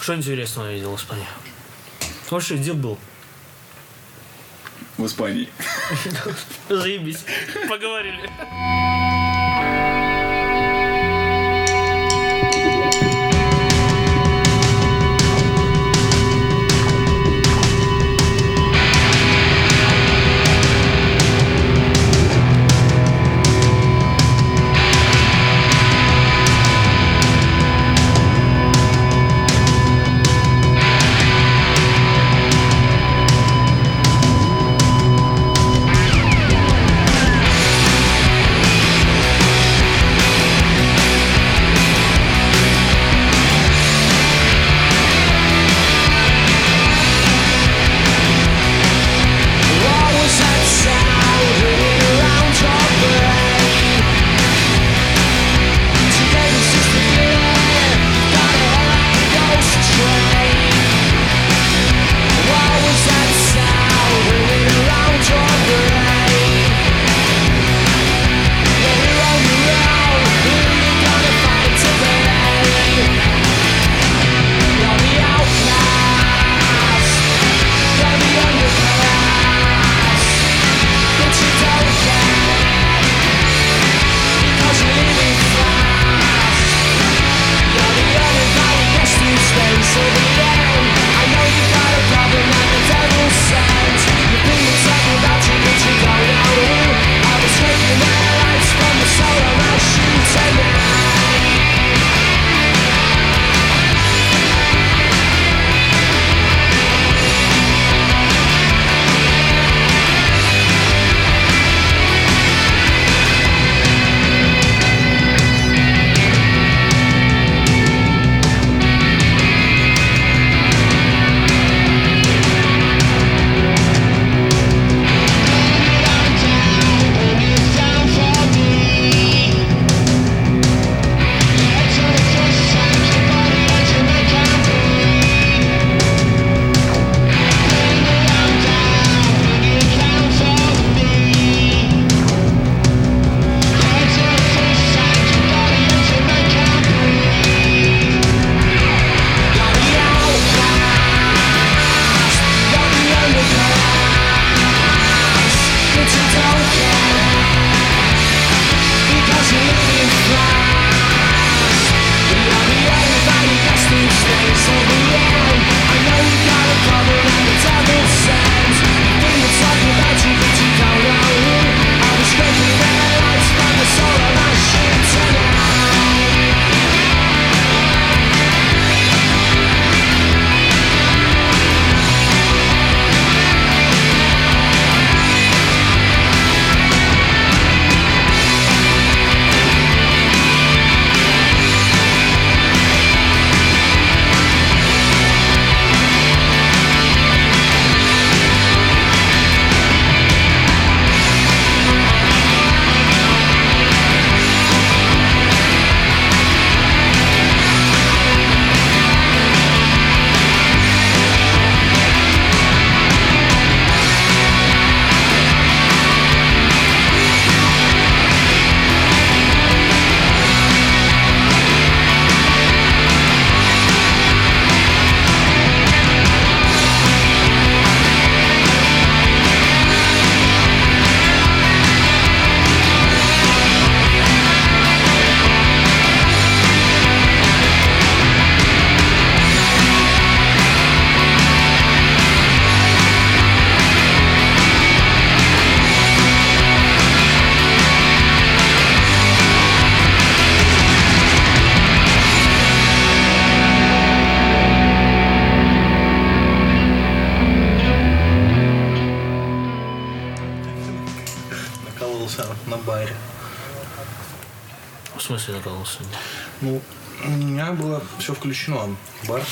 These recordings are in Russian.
Что интересного я видел в Испании? Вообще, где был? В Испании. Заебись. Поговорили.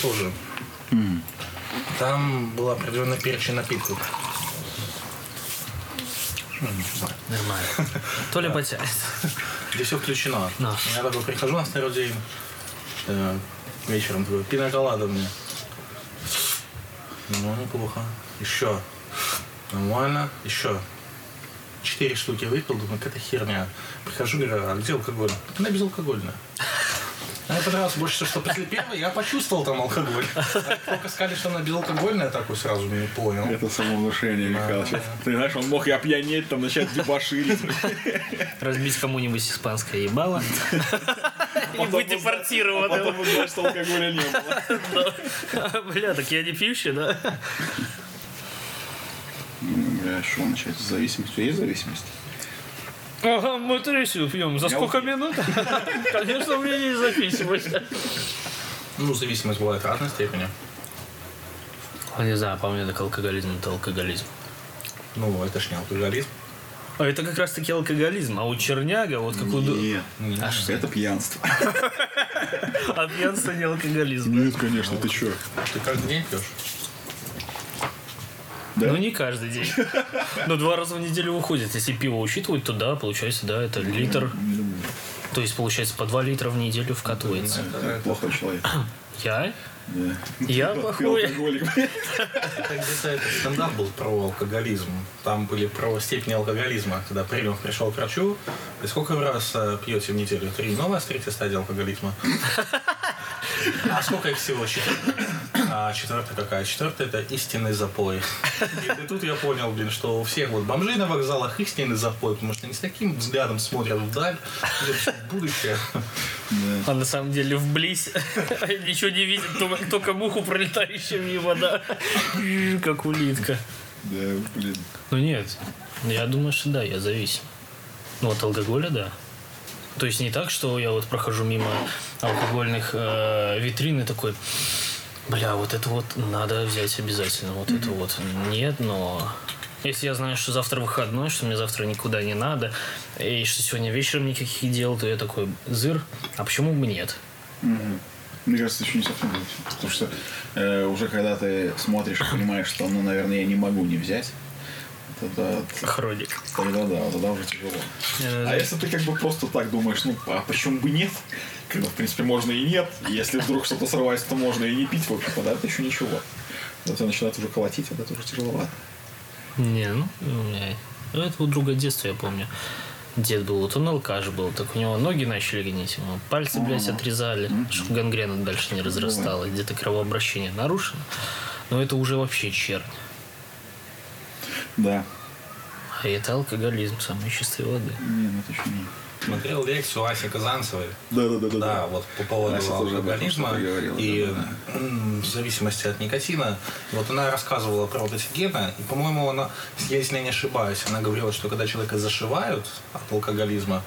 Тоже. Там был определенный перечень напитков. Ну. Нормально. То ли потянет. Где все включено. Да. Я такой прихожу на второй день э, вечером, такой, пиноколада мне. Ну, неплохо. Еще. Нормально. Еще. Четыре штуки выпил, думаю, какая-то херня. Прихожу, говорю, а где алкоголь? Она безалкогольная. Мне понравилось больше, всего, что после первой я почувствовал там алкоголь. А Только сказали, что она безалкогольная, я такой сразу не понял. Это самовнушение, Михалыч. Ты знаешь, он мог и опьянеть, там, начать дебоширить. Разбить кому-нибудь испанское ебало. И быть А депортированным. потом узнать, что алкоголя не было. Бля, так я не пьющий, да? Бля, что начать? С зависимостью? Есть зависимость? Ага, мы трясю пьем. За сколько минут? Конечно, у меня есть зависимость. Ну, зависимость бывает разной степени. Не знаю, по мне так алкоголизм это алкоголизм. Ну, это ж не алкоголизм. А это как раз таки алкоголизм. А у черняга, вот как у... Нет. А что? Это пьянство. А пьянство не алкоголизм. Нет, конечно, ты что? Ты каждый день пьешь? Да? Ну, не каждый день. Но два раза в неделю выходит. Если пиво учитывать, то да, получается, да, это литр. То есть, получается, по два литра в неделю вкатывается. Ты плохой человек. Я? Да. Я плохой. Это где-то этот стендап был про алкоголизм. Там были про степень алкоголизма. Когда Примов пришел к врачу, и сколько вы раз э, пьете в неделю? Три. Ну, у вас третья стадия алкоголизма. А сколько их всего? Четвертая. А четвертая какая? Четвертая это истинный запой. И тут я понял, блин, что у всех вот бомжей на вокзалах истинный запой, потому что они с таким взглядом смотрят вдаль, видят всё будущее. А на самом деле вблизь ничего не видит, только, только муху пролетающую мимо, да. Как улитка. Да, блин. Ну нет, я думаю, что да, я зависим. Ну от алкоголя, да. То есть не так, что я вот прохожу мимо алкогольных э, витрин и такой, бля, вот это вот надо взять обязательно, вот это вот. Нет, но если я знаю, что завтра выходной, что мне завтра никуда не надо, и что сегодня вечером никаких дел, то я такой, зыр, а почему бы нет? Мне кажется, еще не совсем так. Потому что э, уже когда ты смотришь и понимаешь, что, ну, наверное, я не могу не взять, тогда, Хроник. тогда да, тогда уже тяжело. Э, А если ты как бы просто так думаешь, ну, а почему бы нет? Когда, в принципе, можно и нет. Если вдруг что-то сорвается, то можно и не пить, в общем-то, да, это еще ничего. Когда тебя начинает уже колотить, это уже тяжеловато. Не, ну, у меня... ну, Это у друга детства, я помню. Дед был, вот он алкаш был, так у него ноги начали гнить, ему пальцы, блядь, отрезали, чтобы гангрена дальше не разрасталась, где-то кровообращение нарушено. Но это уже вообще чернь. Да. А это алкоголизм самой чистой воды. Не, ну это еще не... Смотрел лекцию Аси Казанцевой. Да, да, да, да. Да, вот по поводу Ася алкоголизма говорила, и да, да, в зависимости от никотина. Вот она рассказывала про вот эти гены, и, по-моему, она, если я не ошибаюсь, она говорила, что когда человека зашивают от алкоголизма,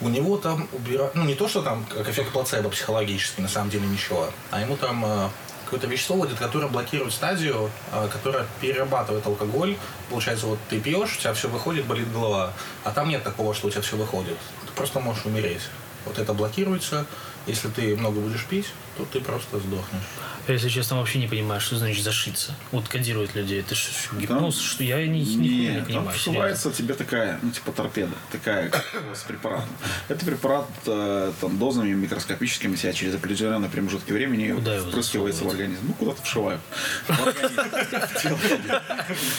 у него там убирают, ну не то, что там как эффект плацебо психологический, на самом деле ничего, а ему там э, какое-то вещество вводит, которое блокирует стадию, э, которая перерабатывает алкоголь. Получается, вот ты пьешь, у тебя все выходит, болит голова. А там нет такого, что у тебя все выходит. Ты просто можешь умереть. Вот это блокируется. Если ты много будешь пить, то ты просто сдохнешь. Я, если честно, вообще не понимаю, что значит зашиться. Вот кодирует людей. Это что, гипноз? Что я ни, нихуя не Не, там понимаю. вшивается тебе такая, ну, типа торпеда, такая с препаратом. Это препарат э, там, дозами микроскопическими себя через определенный промежутки времени Куда впрыскивается в организм. Ну, куда-то вшивают.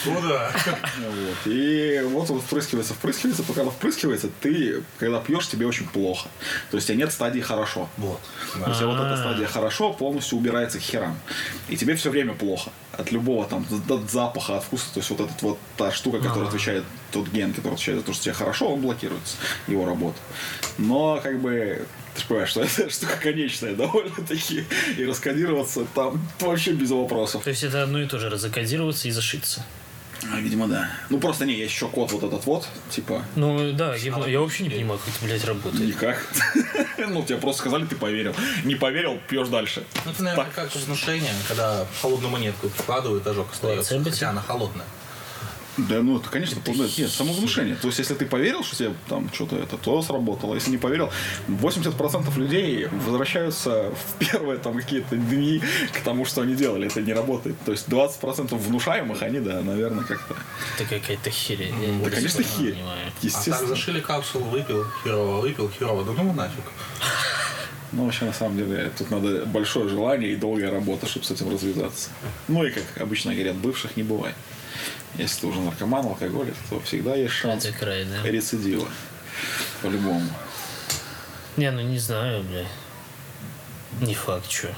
Куда? И вот он впрыскивается, впрыскивается, пока он впрыскивается, ты, когда пьешь, тебе очень плохо. То есть у тебя нет стадии хорошо. Вот. То есть вот эта стадия хорошо полностью убирается к херам. И тебе все время плохо. От любого там, от запаха, от вкуса. То есть вот эта вот та штука, которая отвечает, тот ген, который отвечает за то, что тебе хорошо, он блокируется, его работа. Но как бы ты же понимаешь, что это штука конечная довольно-таки. И раскодироваться там вообще без вопросов. То есть это одно и то же, разокодироваться и зашиться. А, видимо, да. Ну просто не, есть еще код вот этот вот, типа, Ну да, гипно- я вообще не понимаю, как это, блядь, работает. никак. Ну, тебе просто сказали, ты поверил. Не поверил, пьешь дальше. Ну, это, наверное, как внушение, когда холодную монетку прикладывают, ожог остается, Плацебо хотя она холодная. Да, ну это, конечно, полное- нет, самовнушение. То есть, если ты поверил, что тебе там что-то это, то сработало. Если не поверил, 80% людей возвращаются в первые там какие-то дни к тому, что они делали. Это не работает. То есть 20% внушаемых, они, да, наверное, как-то. Это какая-то херень. Я Да, не конечно, понимаю. херь. А так Естественно. зашили капсулу, выпил, херово, выпил, херово. Да ну нафиг. Ну, вообще, на самом деле, тут надо большое желание и долгая работа, чтобы с этим развязаться. Ну, и, как обычно говорят, бывших не бывает. Если ты уже наркоман, алкоголик, то всегда есть шанс Это край, да. рецидива. По-любому. Не, ну не знаю, бля. Не факт, что.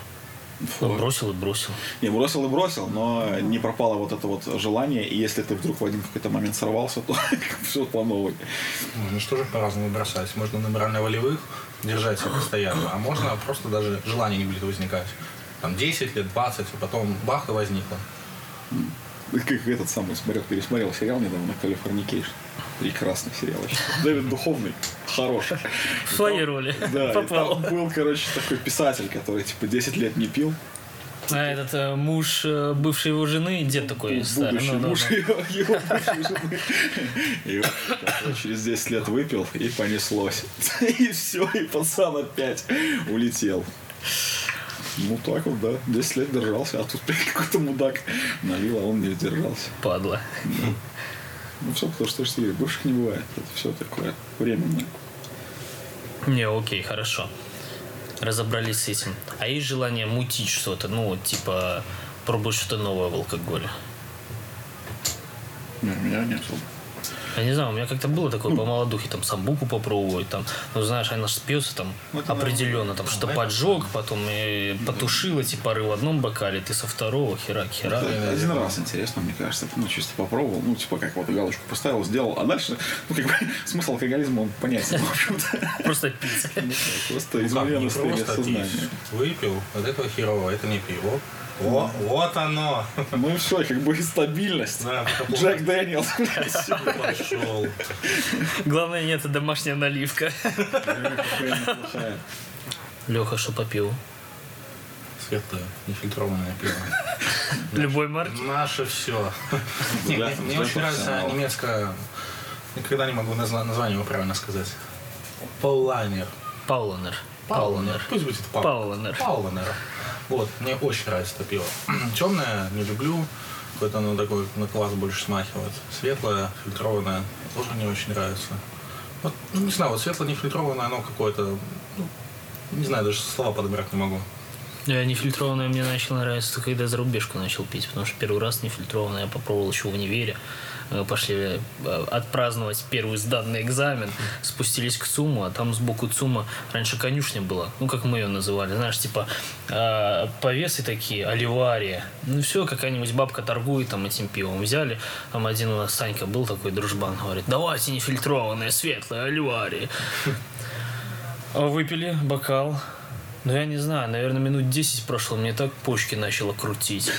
Ну, бросил и бросил. Не, бросил и бросил, но не пропало вот это вот желание, и если ты вдруг в один какой-то момент сорвался, то все по новой. Ну что же по-разному бросать? Можно на морально-волевых держать себя постоянно, а можно просто даже желание не будет возникать. Там 10 лет, 20, и потом бах и возникло. Как этот самый смотрел, пересмотрел сериал недавно «Californication». Прекрасный сериал. Дэвид Духовный, хороший. В своей роли. Да, Попал. там был, короче, такой писатель, который, типа, 10 лет не пил. А этот э, муж э, бывшей его жены, дед такой старый. Будущий ну, да, муж да. его, его бывшей жены. И он такой через 10 лет выпил, и понеслось. И все, и пацан опять улетел. Ну так вот, да. 10 лет держался, а тут какой-то мудак налил, а он не сдержался. Падла. Ну все, потому что, что бывших не бывает. Это все такое временное. Не, окей, хорошо. Разобрались с этим. А есть желание мутить что-то? Ну, вот, типа, пробовать что-то новое в алкоголе? Не, у меня нет особо. Я не знаю, у меня как-то было такое по молодухе, там, самбуку попробовать, там, ну, знаешь, она же спьется там Ну, это определенно, там, что поджег, потом и потушила, типа, пары в одном бокале, ты со второго, херак, херак. Это один раз интересно, мне кажется. Ну, чисто попробовал. Ну, типа, как вот галочку поставил, сделал. А дальше, ну, как бы, смысл алкоголизма, он понятен, в общем-то. Просто пить. Просто Ну просто сознания. Выпил, вот этого херово, это не пиво. О, вот оно. Ну, все, как бы и стабильность. Да, Джек Дэниелс. пошел. Главное, нет, это домашняя наливка. Леха, что попил? Светлое, нефильтрованное пиво. Любой марки? Наше все. Не, Мне очень нравится немецкое... Никогда не могу название его правильно сказать. Паулайнер. Пауланер. Пауланер. Пусть будет Пау- Пауланер. Пауланер. Вот, мне очень нравится это пиво. Темное не люблю. Какое-то оно такое на класс больше смахивает. Светлое, фильтрованное тоже мне очень нравится. Вот, ну, не знаю, вот светлое нефильтрованное, оно какое-то... ну, не знаю, даже слова подобрать не могу. Я нефильтрованное мне начало нравиться, когда за рубежку начал пить, потому что первый раз нефильтрованное я попробовал еще в универе. Мы пошли э, отпраздновать первый сданный экзамен, спустились к ЦУМу, а там сбоку ЦУМа раньше конюшня была, ну, как мы ее называли, знаешь, типа э, повесы такие, оливария. Ну, все, какая-нибудь бабка торгует там этим пивом. Взяли, там один у нас Санька был такой дружбан, говорит, давайте нефильтрованное, светлое, оливария. А Выпили бокал. Ну, я не знаю, наверное, минут 10 прошло, мне так почки начало крутить.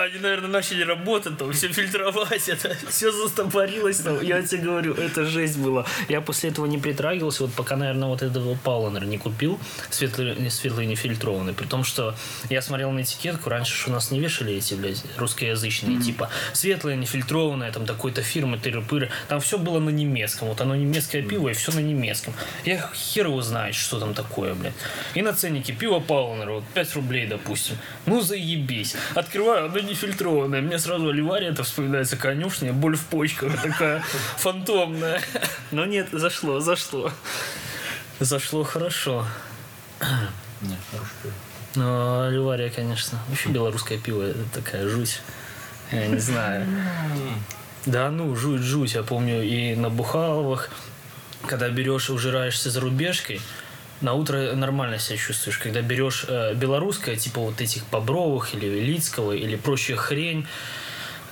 Они, наверное, начали работать, там, все фильтровать, это все застопорилось. Там. Я тебе говорю, это жесть была. Я после этого не притрагивался, вот пока, наверное, вот этого Пауланера не купил, светлый, светлый нефильтрованный. При том, что я смотрел на этикетку, раньше ж у нас не вешали эти, блядь, русскоязычные, типа, светлое, нефильтрованное, там, такой-то фирмы, тыры-пыры. Там все было на немецком. Вот оно немецкое пиво, и все на немецком. Я хер его знает, что там такое, блядь. И на ценнике пиво Пауланера, вот 5 рублей, допустим. Ну, заебись. Открываю, оно нефильтрованное. Мне сразу оливария это вспоминается конюшня, боль в почках такая фантомная. Но нет, зашло, зашло. Зашло хорошо. Не, хорошее пиво. Но оливария, конечно. Вообще белорусское пиво это такая жуть. Я не знаю. Да ну, жуть, жуть. Я помню и на Бухаловых, когда берешь, ужираешься за рубежкой, на утро нормально себя чувствуешь. Когда берешь э, белорусское, типа вот этих Бобровых или Велицкого, или прочая хрень,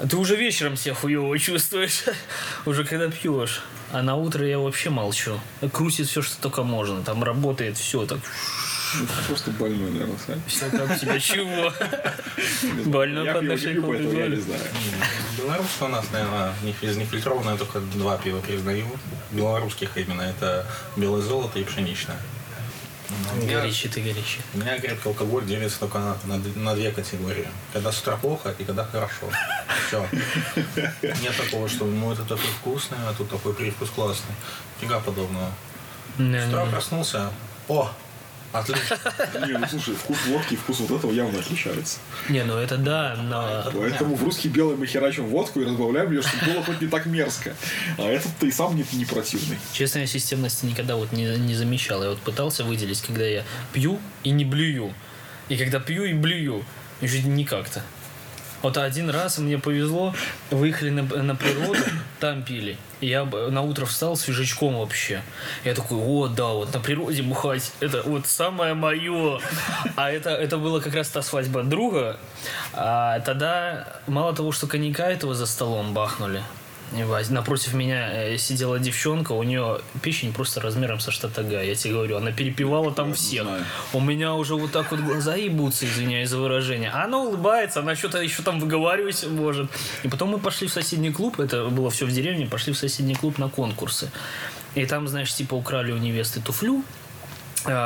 ты уже вечером себя хуево чувствуешь. уже когда пьешь. А на утро я вообще молчу. Крутит все, что только можно. Там работает все так. Просто больной, наверное, Сань. Все как тебя чего? Больно Я под пью, нашей не пью, поэтому я не знаю. Белорусское у нас, наверное, не- из нефильтрованное только два пива признаю. Белорусских именно. Это белое золото и пшеничное. Горячий ты горячий. у меня крепкий алкоголь делится только на, на на две категории. Когда с утра плохо и когда хорошо. Все. Нет такого, что ну это такой вкусный, а тут такой привкус классный. Фига подобного. С утра проснулся. О! Отлично. Не, ну слушай, вкус водки и вкус вот этого явно отличаются. Не, ну это да, но... Поэтому в русский белый мы херачим водку и разбавляем ее, чтобы было хоть не так мерзко. А этот ты и сам не, не противный. Честно, я системности никогда вот не, не замечал. Я вот пытался выделить, когда я пью и не блюю. И когда пью и блюю. Чуть не как-то. Вот один раз мне повезло, выехали на, на природу, там пили. И я на утро встал свежачком вообще. Я такой, о, да, вот на природе бухать, это вот самое мое. А это, это была как раз та свадьба друга. А тогда мало того, что коньяка этого за столом бахнули, Напротив меня э, сидела девчонка, у нее печень просто размером со штат Ага. Я тебе говорю, она перепевала там всех. У меня уже вот так вот глаза ебутся, извиняюсь за выражение. Она улыбается, она что-то еще там выговаривать может. И потом мы пошли в соседний клуб, это было все в деревне, пошли в соседний клуб на конкурсы. И там, знаешь, типа украли у невесты туфлю,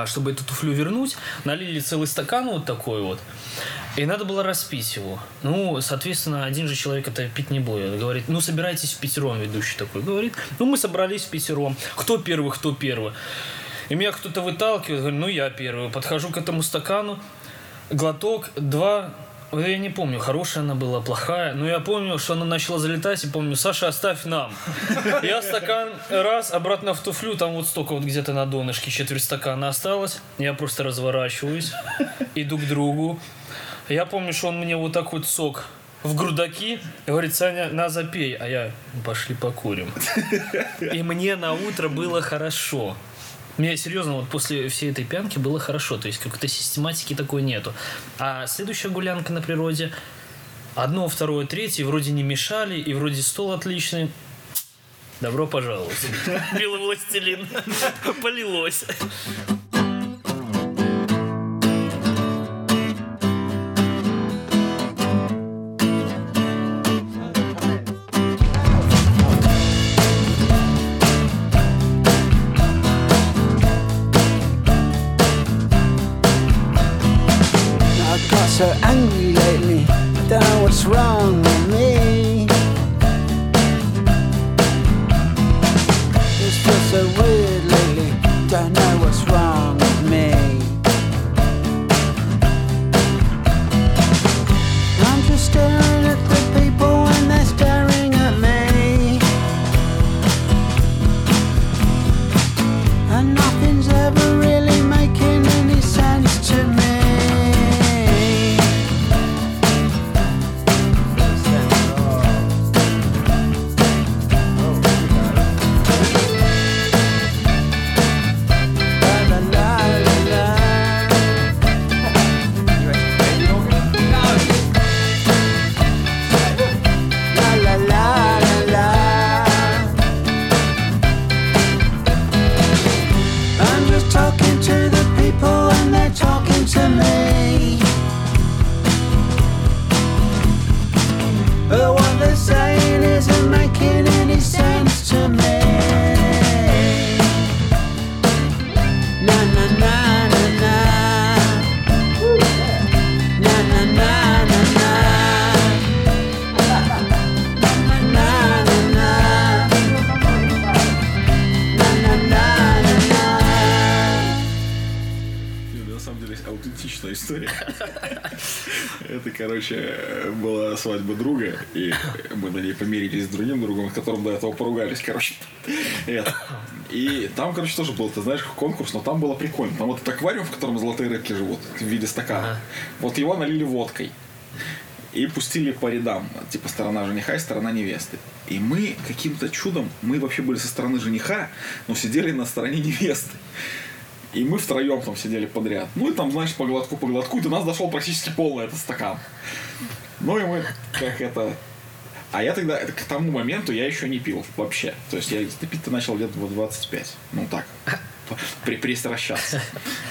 чтобы эту туфлю вернуть, налили целый стакан вот такой вот. И надо было распить его. Ну, соответственно, один же человек это пить не будет. Говорит, ну, собирайтесь в пятером, ведущий такой. Говорит, ну, мы собрались в пятером. Кто первый, кто первый. И меня кто-то выталкивает, говорю, ну, я первый. Подхожу к этому стакану, глоток, два, Я не помню, хорошая она была, плохая. Но я помню, что она начала залетать, и помню, Саша, оставь нам. Я стакан раз, обратно в туфлю, там вот столько вот где-то на донышке четверть стакана осталось. Я просто разворачиваюсь, иду к другу. Я помню, что он мне вот так вот сок в грудаки, говорит, Саня, на запей. А я, пошли покурим. И мне на утро было хорошо. Мне серьезно, вот после всей этой пьянки было хорошо. То есть какой-то систематики такой нету. А следующая гулянка на природе, одно, второе, третье, вроде не мешали, и вроде стол отличный. Добро пожаловать. Белый властелин. Полилось. Короче, была свадьба друга, и мы на ней помирились с другим другом, с которым до этого поругались, короче. Это. И там, короче, тоже был, ты знаешь, конкурс, но там было прикольно. Там вот этот аквариум, в котором золотые рыбки живут, в виде стакана. Вот его налили водкой. И пустили по рядам, типа сторона жениха и сторона невесты. И мы каким-то чудом, мы вообще были со стороны жениха, но сидели на стороне невесты. И мы втроем там сидели подряд. Ну и там, знаешь, по глотку, по глотку, и до нас дошел практически полный этот стакан. Ну и мы как это... А я тогда, к тому моменту я еще не пил вообще. То есть я пить-то начал где-то в 25. Ну так, при, пристращаться.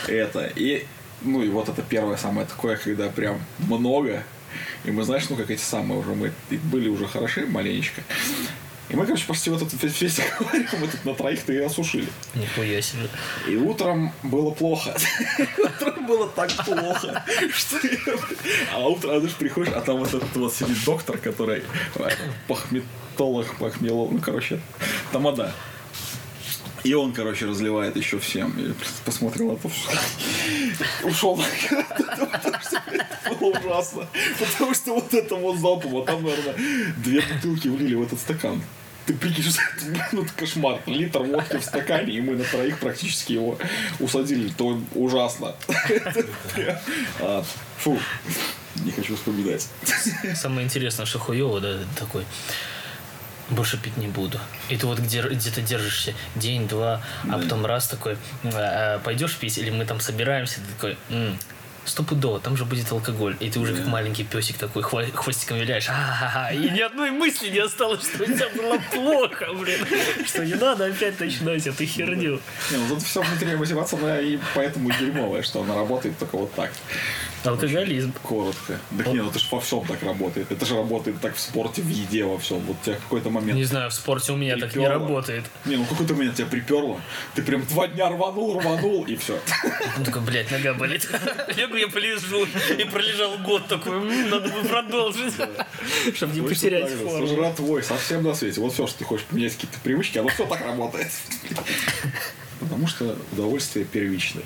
Это. И, ну и вот это первое самое такое, когда прям много. И мы, знаешь, ну как эти самые уже, мы были уже хороши маленечко. И мы, короче, почти вот этот весь аквариум мы тут на троих-то и осушили. Нихуя себе. И утром было плохо. Утром было так плохо, что я- А утром, знаешь, приходишь, а там вот этот вот сидит доктор, который э, пахметолог, похмелол, ну, короче, тамада. И он, короче, разливает еще всем. И посмотрел на то, что ушел. Было ужасно. Потому что вот это вот залпом, а там, наверное, две бутылки влили в этот стакан. Ты прикинь, ну, это кошмар. Литр водки в стакане, и мы на троих практически его усадили. То ужасно. А, Фу. Не хочу вспоминать. Самое интересное, что хуево, да, такой. Больше пить не буду. И ты вот где, где-то держишься день, два, а потом раз такой, «А, а, пойдешь пить, или мы там собираемся, ты такой, «М, стопудово, там же будет алкоголь. И ты уже как маленький песик такой хва- хвостиком виляешь. А-ха-ха. И ни одной мысли не осталось, что у тебя было плохо, блин. Что не надо опять начинать эту херню. Не, ну тут все внутренняя мотивация, и поэтому дерьмовая, что она работает только вот так. Алкоголизм. Коротко. Так не, ну это же во всем так работает. Это же работает так в спорте, в еде, во всем. Вот у тебя какой-то момент... Не знаю, в спорте у меня так не приперло. работает. Не, ну какой-то момент тебя приперло. Ты прям два дня рванул, рванул, и все. Он такой, блядь, нога болит. Легу я полежу. И пролежал год такой, «М, надо бы продолжить. Чтобы не потерять форму. Жратвой, совсем на свете. Вот все, что ты хочешь поменять какие-то привычки, оно все так работает. Потому что удовольствие первичное.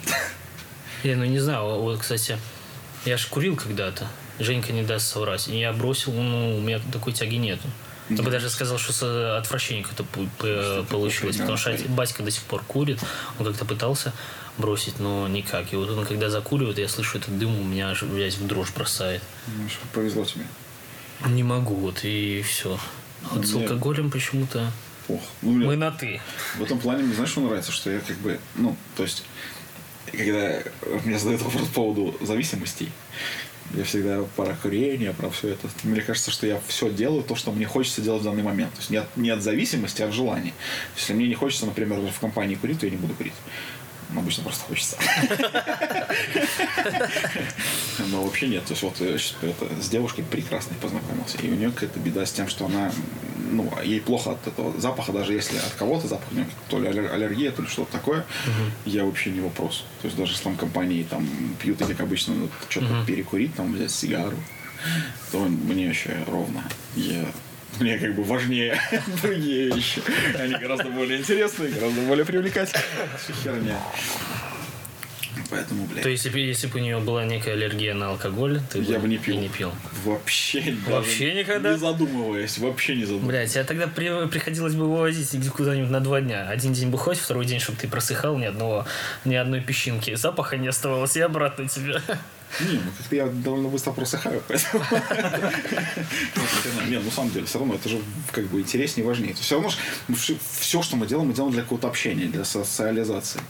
Я, ну не знаю, вот, кстати, я ж курил когда-то. Женька не даст соврать. И я бросил, ну, у меня такой тяги нету. Я бы даже сказал, что с отвращением п- получилось. Потому что Баська до сих пор курит. Он как-то пытался бросить, но никак. И вот он, когда закуривает, я слышу этот дым, у меня аж, блядь, в дрожь бросает. Ну, что повезло тебе. Не могу, вот, и все. Вот с Мне- алкоголем почему-то Ох. Ну, бля, мы на «ты». В этом плане мне знаешь, что нравится? Что я как бы, ну, то есть, когда мне задают вопрос по поводу зависимостей, я всегда про курение, про все это. Мне кажется, что я все делаю то, что мне хочется делать в данный момент. То есть не от, не от зависимости, а от желания. Если мне не хочется, например, в компании курить, то я не буду курить. Обычно просто хочется. Но вообще нет. То есть вот щас это, с девушкой прекрасной познакомился. И у нее какая-то беда с тем, что она, ну, ей плохо от этого запаха, даже если от кого-то запах, у нее то ли аллер- аллергия, то ли что-то такое, я вообще не вопрос. То есть даже если там компании там пьют, как обычно, ну, что-то перекурить, там взять сигару, то мне вообще ровно. Я мне как бы важнее другие вещи. Они гораздо более интересные, гораздо более привлекательные. Всё херня. Поэтому, блядь, То есть, если, бы- если бы у нее была некая аллергия на алкоголь, ты я бы не и пил. не пил. Вообще, Вообще никогда? Не задумываясь, вообще не задумываясь. Блять, тебя тогда при- приходилось бы вывозить куда-нибудь на два дня. Один день бухать, второй день, чтобы ты просыхал, ни одного, ни одной песчинки. Запаха не оставалось, и обратно тебе. Не, ну как-то я довольно быстро просыхаю, поэтому... Нет, ну, на самом деле, все равно это же как бы интереснее, важнее. То есть все равно все, что мы делаем, мы делаем для какого-то общения, для социализации.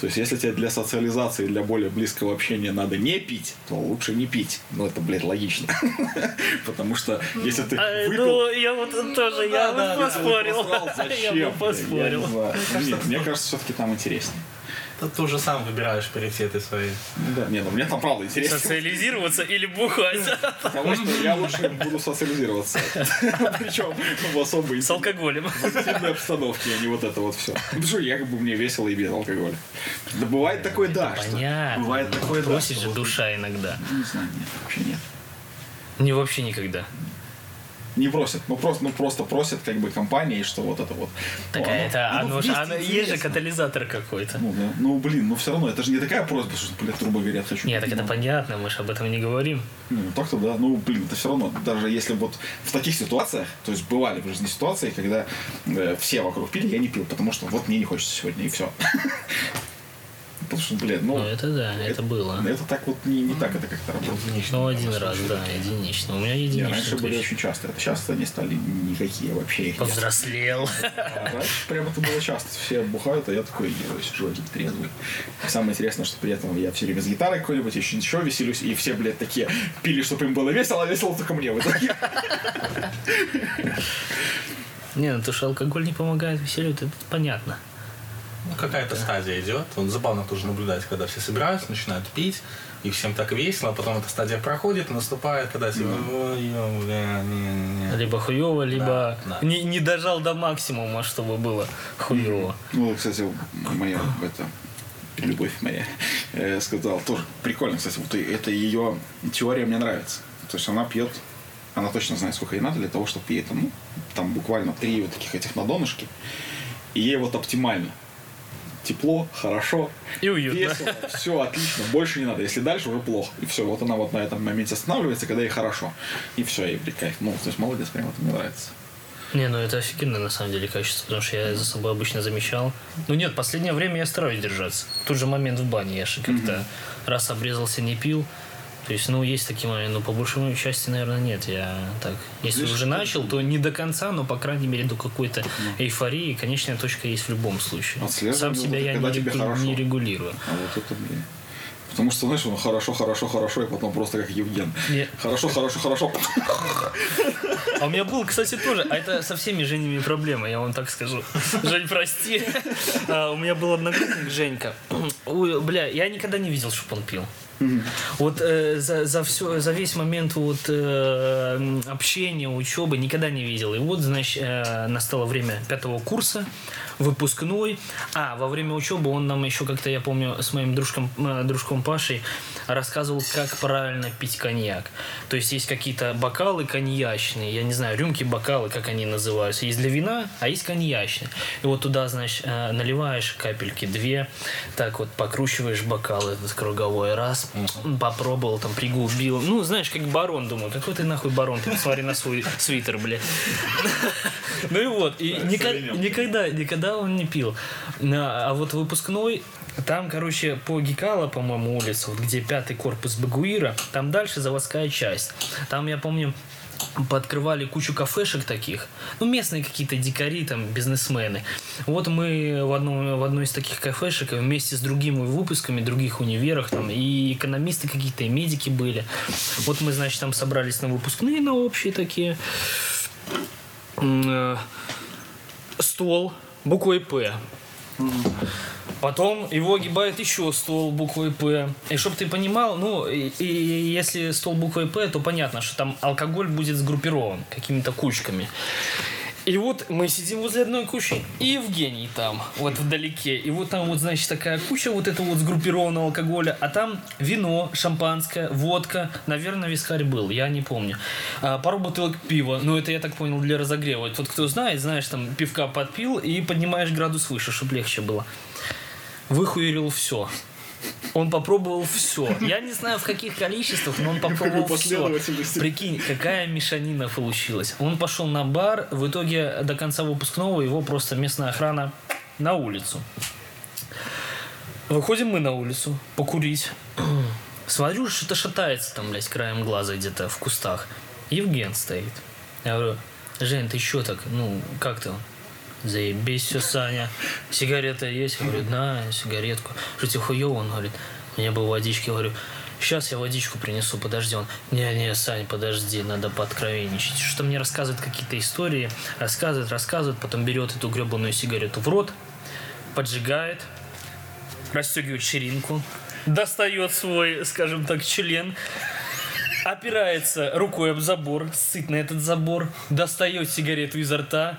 То есть если тебе для социализации, для более близкого общения надо не пить, то лучше не пить. Ну, это, блядь, логично. Потому что если ты выпил... ну, я вот тоже, я да, бы поспорил. Я бы поспорил. Нет, мне кажется, все-таки там интереснее. Это ты уже сам выбираешь приоритеты свои. Ну Да, нет, ну мне там правда интересно. Социализироваться или бухать? Потому что я лучше буду социализироваться. Причем в особой С алкоголем. интимной обстановке, а не вот это вот все. Потому что я как бы мне весело и без алкоголя. Да бывает такое, да. Понятно. Бывает такое, да. Просит же душа иногда. Не знаю, нет, вообще нет. Не вообще никогда. Не просят, ну просто, ну просто просят как бы компании, что вот это вот. Так О, а оно- это, оно оно же, вместе оно- есть же катализатор какой-то. Ну, да. ну, блин, ну все равно, это же не такая просьба, что, блядь, грубо говоря, хочу. Нет, так это понятно, мы же об этом не говорим. Ну, так-то да. Ну, блин, это все равно, даже если вот в таких ситуациях, то есть бывали в жизни ситуации, когда э, все вокруг пили, я не пил, потому что вот мне не хочется сегодня, и все. Потому что, блин, ну, Ну, это да, это было. это так вот не, не так это как-то работает. Ну, один раз, да, единично. У меня единично. раньше были очень часто. Это часто они стали никакие вообще. Повзрослел. А раньше прям это было часто. Все бухают, а я такой я сижу один трезвый. И самое интересное, что при этом я все время с гитарой какой-нибудь, еще еще веселюсь, и все, блядь, такие пили, чтобы им было весело, а весело только мне в итоге. Не, ну то, что алкоголь не помогает веселью, это понятно. Ну, какая-то стадия идет. Вот забавно тоже наблюдать, когда все собираются, начинают пить, и всем так весело, а потом эта стадия проходит, и наступает, когда типа, ой, ё, бля, не-не-не». Либо хуево, либо да. Не, не дожал до максимума, чтобы было хуево. Ну, кстати, моя это любовь моя э, сказала тоже прикольно, кстати, вот это ее теория мне нравится. То есть она пьет, она точно знает, сколько ей надо для того, чтобы ей там, ну, там буквально три вот таких этих на донышке, и ей вот оптимально. Тепло, хорошо, И уютно. весело, все отлично, больше не надо. Если дальше, уже плохо. И все, вот она вот на этом моменте останавливается, когда ей хорошо. И все, ей кайф. Ну, то есть молодец, прям это мне нравится. Не, ну это офигенное на самом деле качество, потому что я за собой обычно замечал. Ну нет, последнее время я стараюсь держаться. Тут же момент в бане, я же как-то раз обрезался, не пил, То есть, ну, есть такие моменты, но по большей части, наверное, нет. Я так, если Видишь, уже начал, то не до конца, но, по крайней мере, до какой-то эйфории. Конечная точка есть в любом случае. Сам вот себя я не, регу- не регулирую. А вот это, блин. Потому что, знаешь, он хорошо, хорошо, хорошо, и потом просто как Евген. Не. Хорошо, хорошо, хорошо. А у меня был, кстати, тоже, а это со всеми Женями проблема, я вам так скажу. Жень, прости. А, у меня был одногруппник Женька. Ой, бля, я никогда не видел, чтобы он пил. Вот э, за, за, все, за весь момент вот, э, общения, учебы никогда не видел. И вот, значит, э, настало время пятого курса, выпускной. А, во время учебы он нам еще как-то, я помню, с моим дружком, э, дружком Пашей рассказывал, как правильно пить коньяк. То есть есть какие-то бокалы коньячные, я не знаю, рюмки, бокалы, как они называются. Есть для вина, а есть коньячные. И вот туда, значит, э, наливаешь капельки две, так вот покручиваешь бокал этот круговой раз, попробовал, там пригубил. Ну, знаешь, как барон, думаю, какой ты нахуй барон, ты посмотри на свой свитер, бля. Ну и вот, и никогда, никогда он не пил. А вот выпускной, там, короче, по Гекала, по-моему, улица, вот где пятый корпус Багуира, там дальше заводская часть. Там, я помню, пооткрывали кучу кафешек таких. Ну, местные какие-то дикари, там, бизнесмены. Вот мы в, одном, в одной из таких кафешек вместе с другими выпусками, других универах, там, и экономисты какие-то, и медики были. Вот мы, значит, там собрались на выпускные, на общие такие. Э, Стол буквой «П». Потом его огибает еще стол буквой П. И чтобы ты понимал, ну, и, и если стол буквой П, то понятно, что там алкоголь будет сгруппирован какими-то кучками. И вот мы сидим возле одной кучи, и Евгений там, вот вдалеке. И вот там вот, значит, такая куча вот этого вот сгруппированного алкоголя, а там вино, шампанское, водка, наверное, вискарь был, я не помню. А, пару бутылок пива, ну это, я так понял, для разогрева. Вот кто знает, знаешь, там пивка подпил и поднимаешь градус выше, чтобы легче было. Выхуерил все. Он попробовал все. Я не знаю в каких количествах, но он попробовал все. Прикинь, какая мешанина получилась. Он пошел на бар, в итоге до конца выпускного его просто местная охрана на улицу. Выходим мы на улицу покурить. Смотрю, что-то шатается там, блядь, краем глаза где-то в кустах. Евген стоит. Я говорю, Жень, ты что так? Ну, как ты? Заебись все, Саня. Сигарета есть? Я говорю, да, сигаретку. Что тебе? Он говорит, мне бы водички. Я говорю, сейчас я водичку принесу, подожди. Он, не-не, Сань, подожди, надо пооткровенничать. Что мне рассказывает какие-то истории, рассказывает, рассказывает, потом берет эту гребаную сигарету в рот, поджигает, расстегивает ширинку, достает свой, скажем так, член, опирается рукой об забор, сыт на этот забор, достает сигарету изо рта.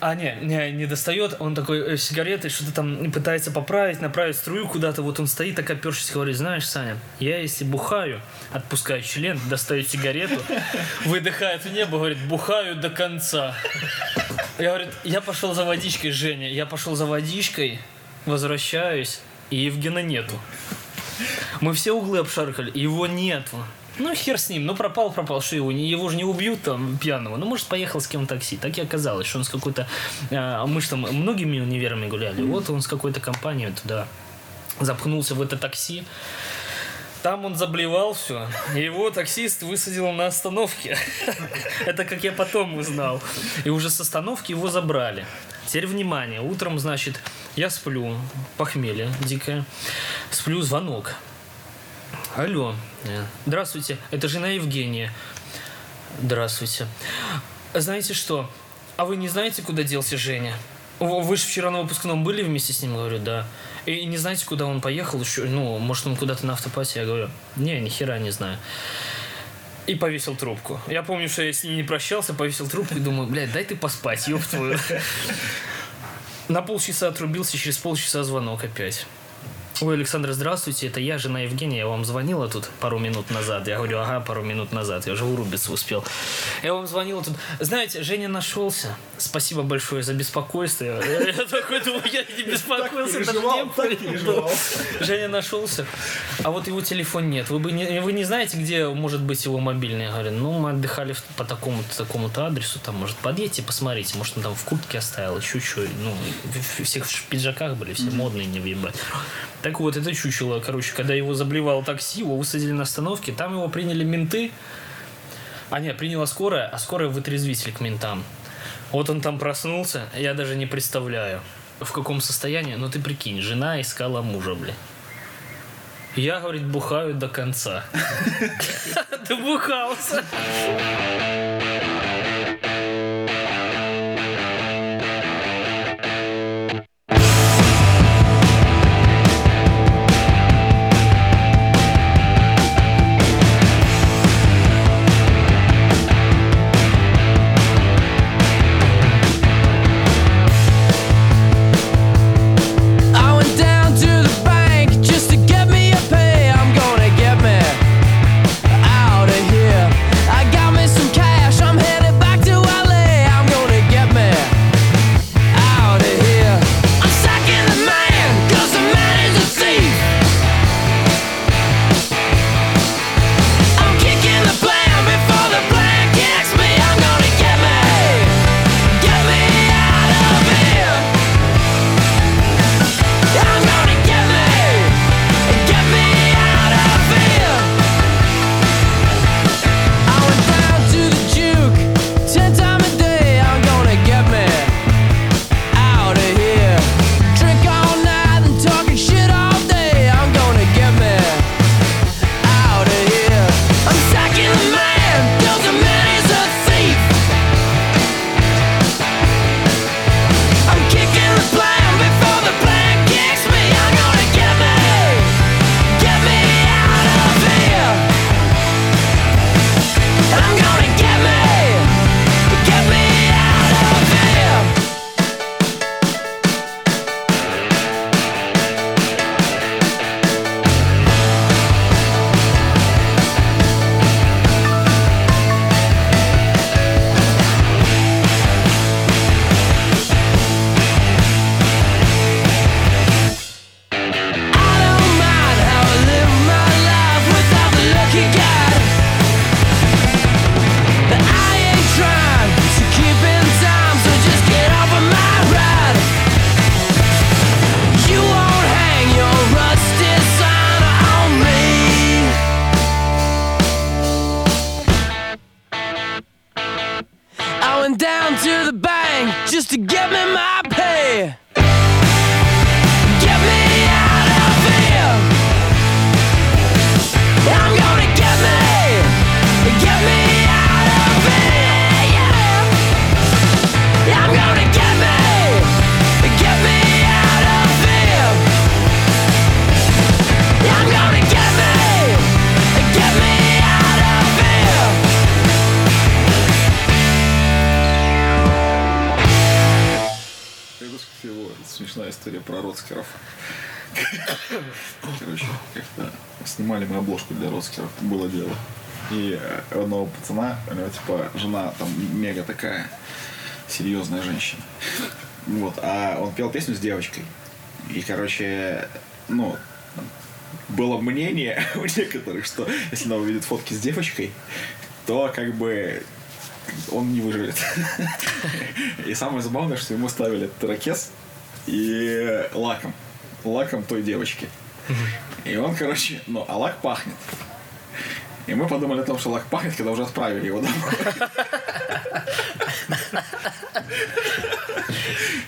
А, не, не, не достает, он такой э, сигаретой что-то там пытается поправить, направить струю куда-то. Вот он стоит, так опершись, говорит, знаешь, Саня, я если бухаю, отпускаю член, достаю сигарету, выдыхает в небо, говорит, бухаю до конца. Я говорю, я пошел за водичкой, Женя, я пошел за водичкой, возвращаюсь, и Евгена нету. Мы все углы обшаркали, его нету. Ну, хер с ним, ну пропал, пропал, что его, его же не убьют там пьяного. Ну, может, поехал с кем-то такси. Так и оказалось, что он с какой-то... а, мы же там многими универами гуляли. Вот он с какой-то компанией туда запхнулся в это такси. Там он заблевал все. Его таксист высадил на остановке. Это как я потом узнал. И уже с остановки его забрали. Теперь внимание. Утром, значит, я сплю. Похмелье дикое. Сплю, звонок. Алло. Здравствуйте. Это жена Евгения. Здравствуйте. Знаете что? А вы не знаете, куда делся Женя? Вы же вчера на выпускном были вместе с ним, говорю, да. И не знаете, куда он поехал еще? Ну, может, он куда-то на автопате? Я говорю, не, ни хера не знаю. И повесил трубку. Я помню, что я с ней не прощался, повесил трубку и думаю, блядь, дай ты поспать, ёб твою. На полчаса отрубился, через полчаса звонок опять. Ой, Александр, здравствуйте, это я, жена Евгения, я вам звонила тут пару минут назад. Я говорю, ага, пару минут назад, я уже урубиться успел. Я вам звонила тут. Знаете, Женя нашелся. Спасибо большое за беспокойство. Я, такой думаю, я не беспокоился. Женя нашелся, а вот его телефон нет. Вы, бы не, вы не знаете, где может быть его мобильный? Я говорю, ну, мы отдыхали по такому-то такому-то адресу, там, может, подъедьте, посмотрите, может, он там в куртке оставил, еще что, ну, всех в пиджаках были, все модные, не въебать. Так вот, это чучело, короче, когда его заблевало такси, его высадили на остановке, там его приняли менты. А нет, приняла скорая, а скорая вытрезвитель к ментам. Вот он там проснулся, я даже не представляю, в каком состоянии. Но ты прикинь, жена искала мужа, бля. Я, говорит, бухаю до конца. Добухался. Было дело. И у одного пацана, у него типа жена там мега такая серьезная женщина. Вот, а он пел песню с девочкой. И, короче, ну, было мнение у некоторых, что если она увидит фотки с девочкой, то как бы он не выживет. И самое забавное, что ему ставили тракес и лаком. Лаком той девочки. И он, короче, ну, а лак пахнет. И мы подумали о том, что лак пахнет, когда уже отправили его домой.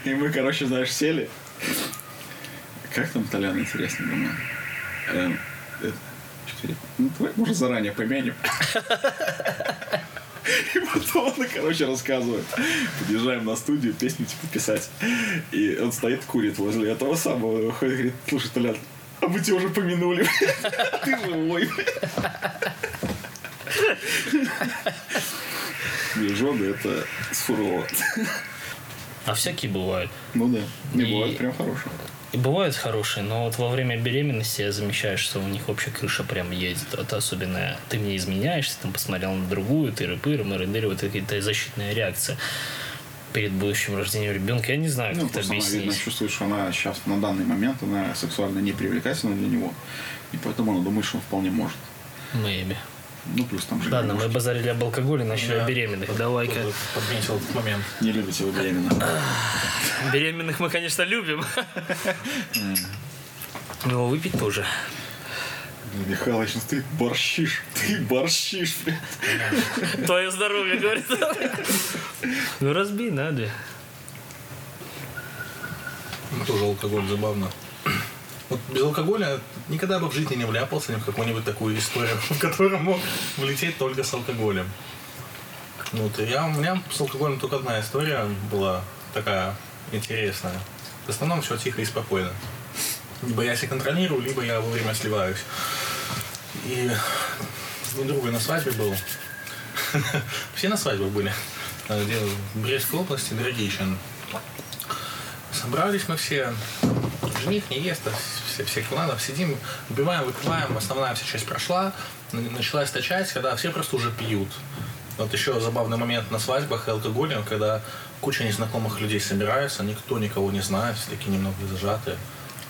И мы, короче, знаешь, сели. Как там Толян, интересно, думаю. Эм, э. Ну, давай, может, заранее помянем. И потом он, короче, рассказывает. Подъезжаем на студию, песню типа писать. И он стоит, курит возле этого самого. Выходит, говорит, слушай, Толян, а мы тебя уже помянули. Ты живой. Две жены это сурово. А всякие бывают. Ну да. Не И- бывает прям хорошего. И бывают хорошие, но вот во время беременности я замечаю, что у них вообще крыша прям едет. Это особенно ты мне изменяешь, ты там посмотрел на другую, ты рыпы, мыры вот это какая-то защитная реакция перед будущим рождением ребенка. Я не знаю, Ну, как это просто она, видно, объяснить. чувствует, что она сейчас на данный момент она сексуально не привлекательна для него. И поэтому она думает, что он вполне может. Maybe. Ну, плюс там же Ладно, мы базарили об алкоголе, начали о беременных. Давай-ка. Подметил этот момент. не любите вы беременных. Беременных мы, конечно, любим. Ну, выпить тоже. Михалыч, ну ты борщишь. Ты борщишь, блядь. Твое здоровье, говорит. Ну, разбей на две. Ну, Тоже алкоголь забавно. Вот без алкоголя никогда бы в жизни не вляпался ни в какую-нибудь такую историю, в которую мог влететь только с алкоголем. Вот, я, у меня с алкоголем только одна история была такая интересная. В основном все тихо и спокойно. Либо я себя контролирую, либо я вовремя сливаюсь. И с другой на свадьбе был. Все на свадьбе были. Где в Брестской области, Драгичин. Собрались мы все, жених, невеста, все, все надо, сидим, убиваем, выпиваем, основная вся часть прошла, началась та часть, когда все просто уже пьют. Вот еще забавный момент на свадьбах и алкоголе, когда куча незнакомых людей собирается, никто никого не знает, все такие немного зажатые.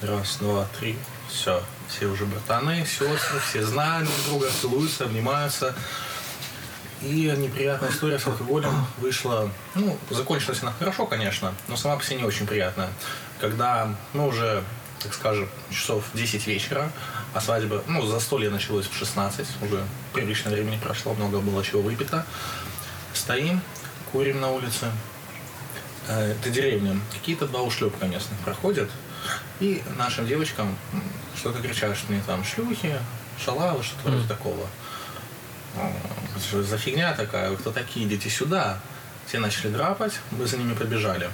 Раз, два, три, все. Все уже братаны, сестры, все знают друг друга, целуются, обнимаются. И неприятная история с алкоголем вышла, ну, закончилась она хорошо, конечно, но сама по себе не очень приятная. Когда, ну, уже, так скажем, часов 10 вечера, а свадьба, ну, застолье началось в 16, уже прилично времени прошло, много было чего выпито. Стоим, курим на улице. Э, Это деревня. Какие-то два ушлепка местных проходят. И нашим девочкам что-то они там шлюхи, шалавы, что-то вроде такого. О, Что за фигня такая? Вы кто такие? Идите сюда. Все начали драпать, мы за ними побежали.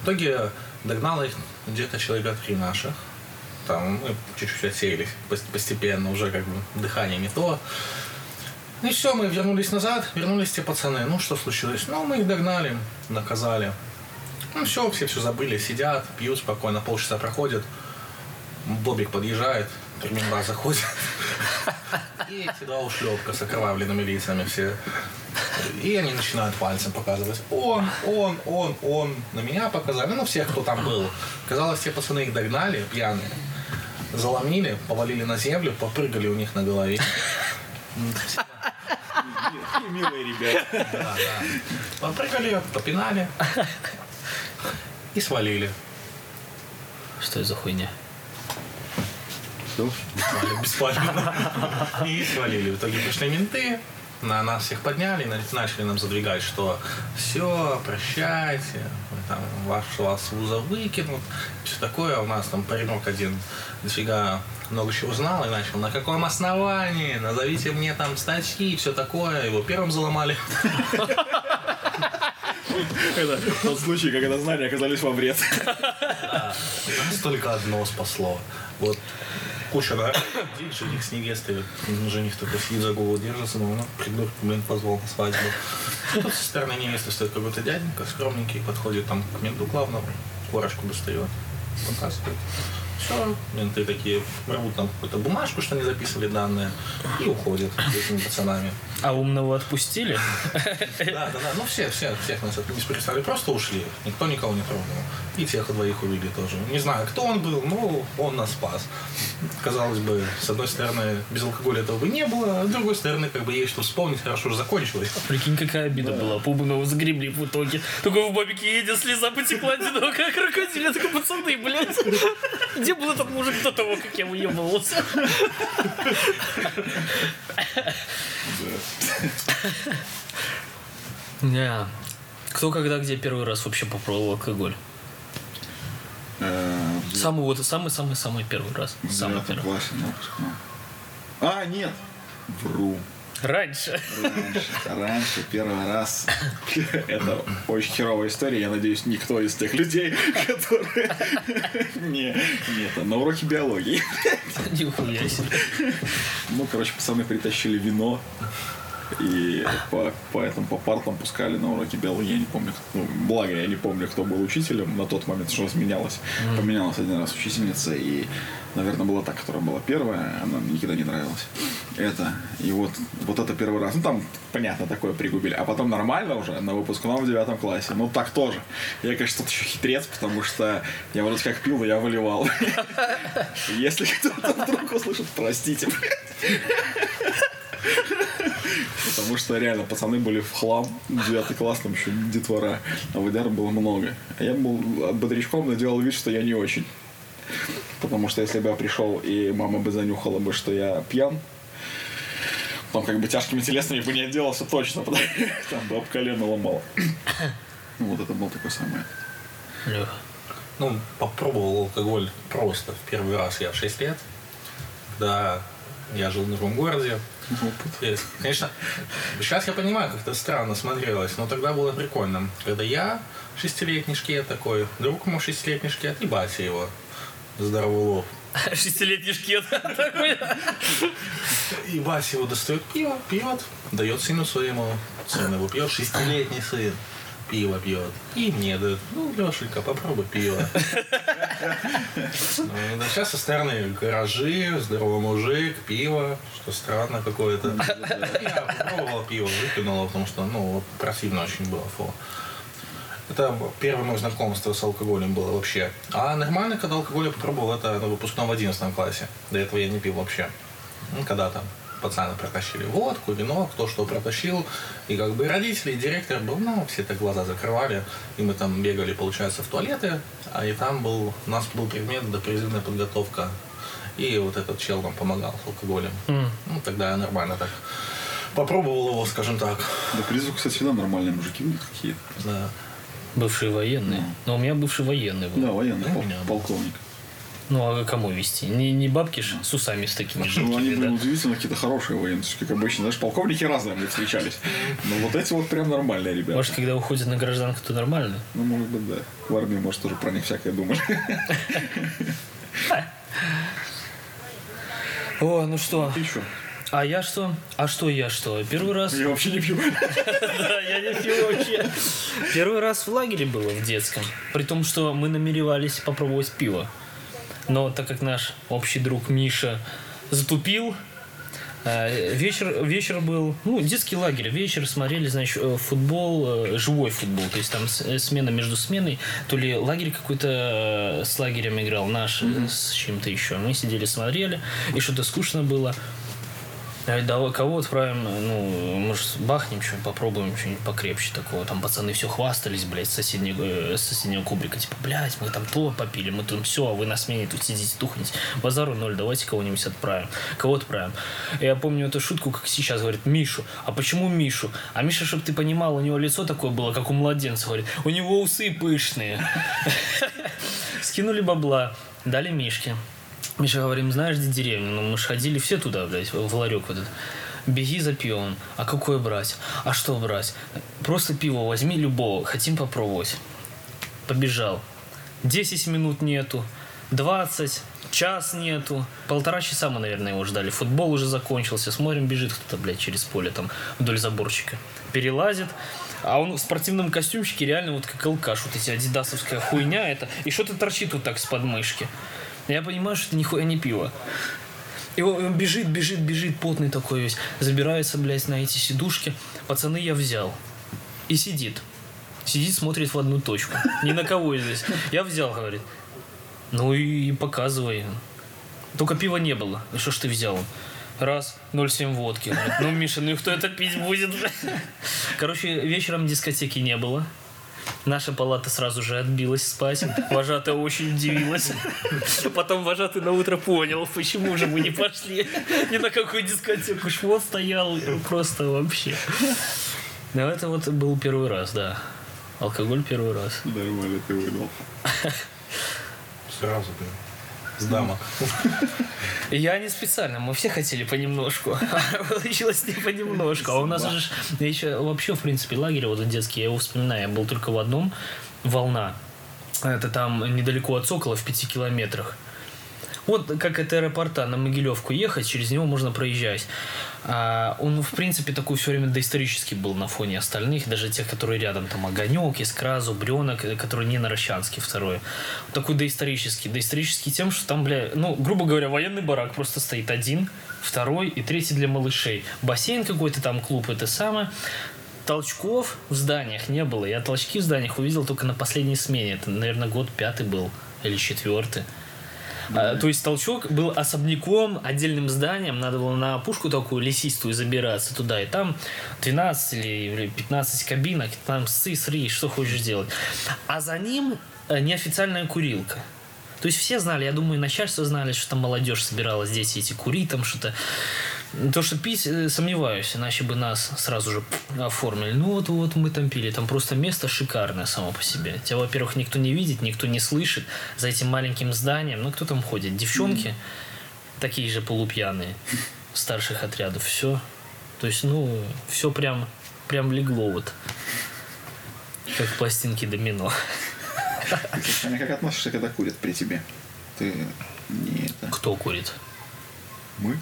В итоге догнало их где-то человека три наших. Там мы чуть-чуть отсеялись пос- постепенно, уже как бы дыхание не то. Ну и все, мы вернулись назад, вернулись те пацаны. Ну, что случилось? Ну, мы их догнали, наказали. Ну, все, все все забыли, сидят, пьют спокойно, полчаса проходит. Бобик подъезжает, терминал заходит. И эти два ушлепка с окровавленными лицами все. И они начинают пальцем показывать. Он, он, он, он. На меня показали. Ну, всех, кто там был. Казалось, те пацаны их догнали, пьяные. Заломили, повалили на землю, попрыгали у них на голове. Милые ребята. Да, да. Попрыгали, попинали. И свалили. Что это за хуйня? Свалили беспалевно. И свалили. В итоге пришли менты, на нас всех подняли, на- начали нам задвигать, что все, прощайте, там вас, вас вуза выкинут, все такое. У нас там паренок один дофига много чего знал и начал, на каком основании, назовите мне там статьи все такое. Его первым заломали. Это тот случай, когда знания оказались во вред. Нас только одно спасло. Вот куча народу, жених с невестой, вот, жених такой сидит за голову держится, ну, придурок, блин, позвал на свадьбу. Тут со стороны невесты стоит какой-то дяденька, скромненький, подходит там к менту главному, корочку достает, показывает. Все, менты такие рвут там какую-то бумажку, что они записывали данные, и уходят с этими пацанами. А умного отпустили? Да, да, да. Ну все, все, всех нас не спрессовали, просто ушли. Никто никого не тронул. И тех двоих увидели тоже. Не знаю, кто он был, но он нас спас. Казалось бы, с одной стороны, без алкоголя этого бы не было, а с другой стороны, как бы есть что вспомнить, хорошо же закончилось. Прикинь, какая обида была. Пубанова загребли в итоге. Только в бабике едет, слеза потекла одиноко, как крокодил. Я такой, пацаны, блядь. Где был этот мужик до того, как я выебывался? Не. Кто когда где первый раз вообще попробовал алкоголь? Э, Самый вот самый-самый-самый первый раз. В Самый первый. А, нет. Вру. Раньше. Раньше, раньше, первый раз. Это очень херовая история. Я надеюсь, никто из тех людей, которые... Не, нет, на уроке биологии. Нихуя себе. Ну, короче, пацаны притащили вино. И по, по, этому, по партам пускали на уроки биологии. Я не помню, ну, благо я не помню, кто был учителем на тот момент, что разменялась. Поменялась один раз учительница, и, наверное, была та, которая была первая, она мне никогда не нравилась. Это, и вот, вот это первый раз. Ну, там, понятно, такое пригубили. А потом нормально уже, на выпускном в девятом классе. Ну, так тоже. Я, конечно, тут еще хитрец, потому что я вроде как пил, и я выливал. Если кто-то вдруг услышит, простите. Потому что реально пацаны были в хлам, девятый класс, там еще детвора, а водяр было много. А я был бодрячком, но делал вид, что я не очень. Потому что если бы я пришел и мама бы занюхала бы, что я пьян, там как бы тяжкими телесными бы не отделался точно, потому что там бы об колено ломало. Ну, вот это был такой самый. Ну, попробовал алкоголь просто. В первый раз я в 6 лет, когда я жил в другом городе. И, конечно, сейчас я понимаю, как это странно смотрелось, но тогда было прикольно. Когда я шестилетний шкет такой, друг мой шестилетний шкет и батя его. Здоровый лоб. Шестилетний шкет. И Вася его достает пиво, пьет, дает сыну своему. Сын его пьет, шестилетний сын. Пиво пьет. И мне дает. Ну, Лешенька, попробуй пиво. Ну, Сейчас со стороны гаражи, здоровый мужик, пиво, что странно какое-то. Я попробовал пиво, выпинула, потому что, ну, противно очень было. Фу. Это первое мое знакомство с алкоголем было вообще. А нормально, когда алкоголь я попробовал, это на выпускном в 11 классе. До этого я не пил вообще. Ну, когда там пацаны протащили водку, вино, кто что протащил. И как бы родители, и директор был, ну, все так глаза закрывали. И мы там бегали, получается, в туалеты. А и там был, у нас был предмет допризывная подготовка. И вот этот чел нам помогал с алкоголем. Ну, тогда я нормально так попробовал его, скажем так. Да призыв, кстати, всегда нормальные мужики какие-то. Да. Бывшие военные. Но у меня бывший военный был. Да, военный, Ну, пол- меня полковник. Ну, а кому вести? Не, не бабки ж с усами с такими Ну, они да? удивительно какие-то хорошие военные. Как обычно, знаешь, полковники разные мне встречались. Но вот эти вот прям нормальные ребята. Может, когда уходят на гражданку, то нормально? Ну, может быть, да. В армии, может, тоже про них всякое думали. О, ну что? Ты что? А я что? А что я что? Первый раз... Я вообще не пью. Да, я не пью вообще. Первый раз в лагере было в детском. При том, что мы намеревались попробовать пиво. Но так как наш общий друг Миша затупил, э, вечер, вечер был, ну, детский лагерь, вечер смотрели, значит, э, футбол, э, живой футбол, то есть там смена между сменой, то ли лагерь какой-то с лагерем играл, наш э, с чем-то еще. Мы сидели, смотрели, и что-то скучно было. Говорю, давай, кого отправим, ну, может, бахнем что-нибудь, попробуем что-нибудь покрепче такого. Там пацаны все хвастались, блядь, с соседнего, э, с соседнего кубрика. Типа, блядь, мы там то попили, мы тут все, а вы на смене тут сидите, тухнете. Базару ноль, давайте кого-нибудь отправим. Кого отправим? Я помню эту шутку, как сейчас, говорит, Мишу. А почему Мишу? А Миша, чтобы ты понимал, у него лицо такое было, как у младенца, говорит, у него усы пышные. Скинули бабла, дали Мишке. Миша говорим, знаешь, где деревня? Ну, мы же ходили все туда, блядь, в ларек вот этот. Беги за пивом. А какое брать? А что брать? Просто пиво возьми любого. Хотим попробовать. Побежал. 10 минут нету. 20. Час нету. Полтора часа мы, наверное, его ждали. Футбол уже закончился. Смотрим, бежит кто-то, блядь, через поле там вдоль заборчика. Перелазит. А он в спортивном костюмчике реально вот как алкаш. Вот эти адидасовская хуйня это. И что-то торчит вот так с подмышки. Я понимаю, что это нихуя не пиво. И он, он бежит, бежит, бежит, потный такой весь. Забирается, блядь, на эти сидушки. Пацаны, я взял. И сидит. Сидит, смотрит в одну точку. Ни на кого здесь. Я взял, говорит. Ну и показывай. Только пива не было. И что ж ты взял? Раз, 0,7 водки. Говорит, ну, Миша, ну и кто это пить будет? Короче, вечером дискотеки не было. Наша палата сразу же отбилась спать. Вожатая очень удивилась. Потом вожатый на утро понял, почему же мы не пошли ни на какую дискотеку. Швот стоял просто вообще. Но это вот был первый раз, да. Алкоголь первый раз. Нормально ты выдал. Сразу, блин. С дамок. Я не специально, мы все хотели понемножку. А Получилось не понемножку. А у нас же еще вообще, в принципе, лагерь вот детский, я его вспоминаю, я был только в одном, волна. Это там недалеко от Сокола, в пяти километрах. Вот как от аэропорта на Могилевку ехать, через него можно проезжать. А, он, в принципе, такой все время доисторический был на фоне остальных, даже тех, которые рядом, там Огонек, Искра, Зубренок, э, который не на Рощанске второй. Такой доисторический. Доисторический тем, что там, бля, ну, грубо говоря, военный барак просто стоит один, второй и третий для малышей. Бассейн какой-то там, клуб, это самое. Толчков в зданиях не было. Я толчки в зданиях увидел только на последней смене. Это, наверное, год пятый был или четвертый. А, то есть толчок был особняком, отдельным зданием, надо было на пушку такую лесистую забираться туда, и там 12 или, или 15 кабинок, там сы, сри, что хочешь делать. А за ним э, неофициальная курилка. То есть все знали, я думаю, начальство знали, что там молодежь собиралась здесь эти кури там что-то. То, что пить, э, сомневаюсь, иначе бы нас сразу же оформили. Ну вот, вот мы там пили, там просто место шикарное само по себе. Тебя, во-первых, никто не видит, никто не слышит за этим маленьким зданием. Ну кто там ходит? Девчонки, mm-hmm. такие же полупьяные, старших отрядов, все. То есть, ну, все прям, прям легло вот, как пластинки домино. Ты а как относишься, когда курят при тебе? Ты не это... Кто курит? Мы.